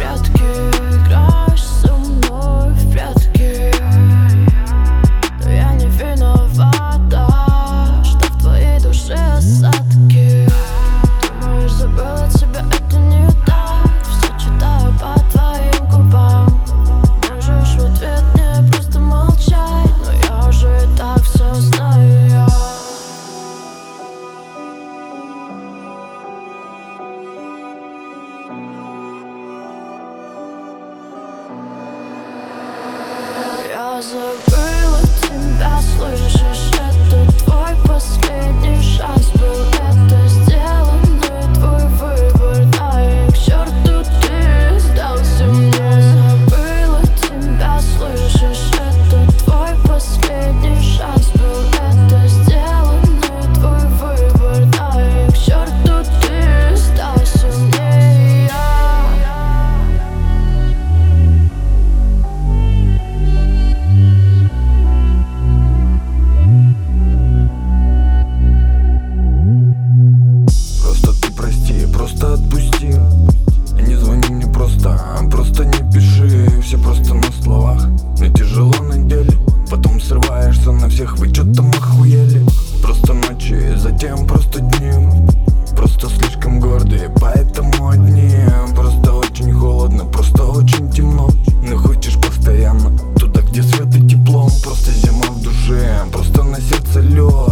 Biraz tükür was a bird. Все просто на словах, мне тяжело на деле Потом срываешься на всех, вы чё там охуели. Просто ночи, затем просто дни Просто слишком гордые, поэтому одни. Просто очень холодно, просто очень темно. Но хочешь постоянно, туда где свет и тепло? Просто зима в душе, просто на сердце лед